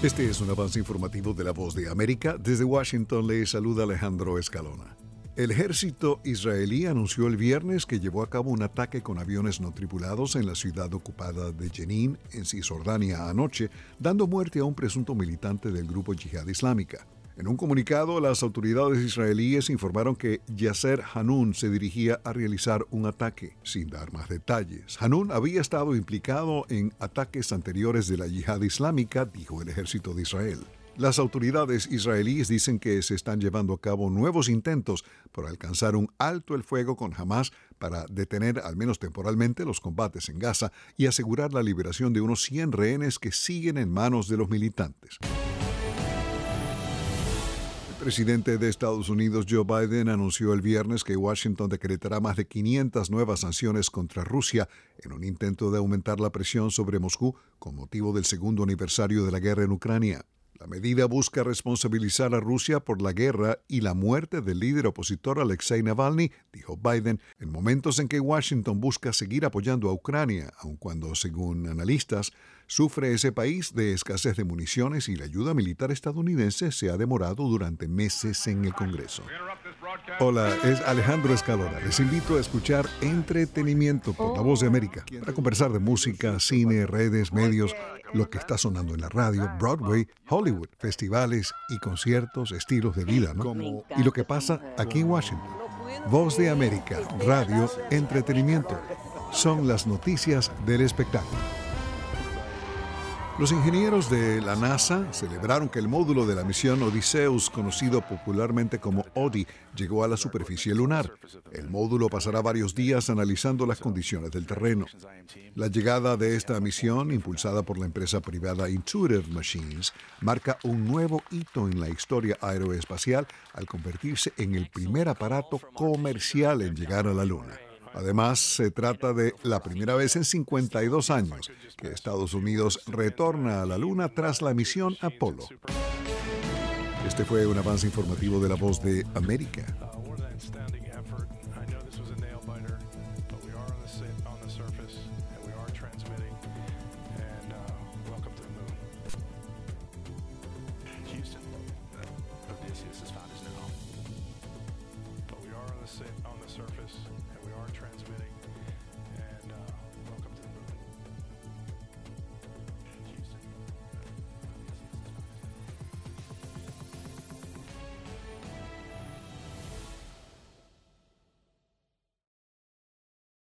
Este es un avance informativo de la voz de América. Desde Washington le saluda Alejandro Escalona. El ejército israelí anunció el viernes que llevó a cabo un ataque con aviones no tripulados en la ciudad ocupada de Jenin, en Cisjordania, anoche, dando muerte a un presunto militante del grupo Yihad Islámica. En un comunicado, las autoridades israelíes informaron que Yasser Hanun se dirigía a realizar un ataque, sin dar más detalles. Hanun había estado implicado en ataques anteriores de la yihad islámica, dijo el ejército de Israel. Las autoridades israelíes dicen que se están llevando a cabo nuevos intentos por alcanzar un alto el fuego con Hamas para detener, al menos temporalmente, los combates en Gaza y asegurar la liberación de unos 100 rehenes que siguen en manos de los militantes. Presidente de Estados Unidos, Joe Biden, anunció el viernes que Washington decretará más de 500 nuevas sanciones contra Rusia en un intento de aumentar la presión sobre Moscú con motivo del segundo aniversario de la guerra en Ucrania. La medida busca responsabilizar a Rusia por la guerra y la muerte del líder opositor Alexei Navalny, dijo Biden, en momentos en que Washington busca seguir apoyando a Ucrania, aun cuando, según analistas, sufre ese país de escasez de municiones y la ayuda militar estadounidense se ha demorado durante meses en el Congreso. Hola, es Alejandro Escalona. Les invito a escuchar Entretenimiento por La Voz de América para conversar de música, cine, redes, medios, lo que está sonando en la radio, Broadway, Hollywood, festivales y conciertos, estilos de vida, ¿no? Y lo que pasa aquí en Washington. Voz de América, radio, entretenimiento. Son las noticias del espectáculo. Los ingenieros de la NASA celebraron que el módulo de la misión Odysseus, conocido popularmente como ODI, llegó a la superficie lunar. El módulo pasará varios días analizando las condiciones del terreno. La llegada de esta misión, impulsada por la empresa privada Intuitive Machines, marca un nuevo hito en la historia aeroespacial al convertirse en el primer aparato comercial en llegar a la Luna. Además, se trata de la primera vez en 52 años que Estados Unidos retorna a la Luna tras la misión Apolo. Este fue un avance informativo de la voz de América.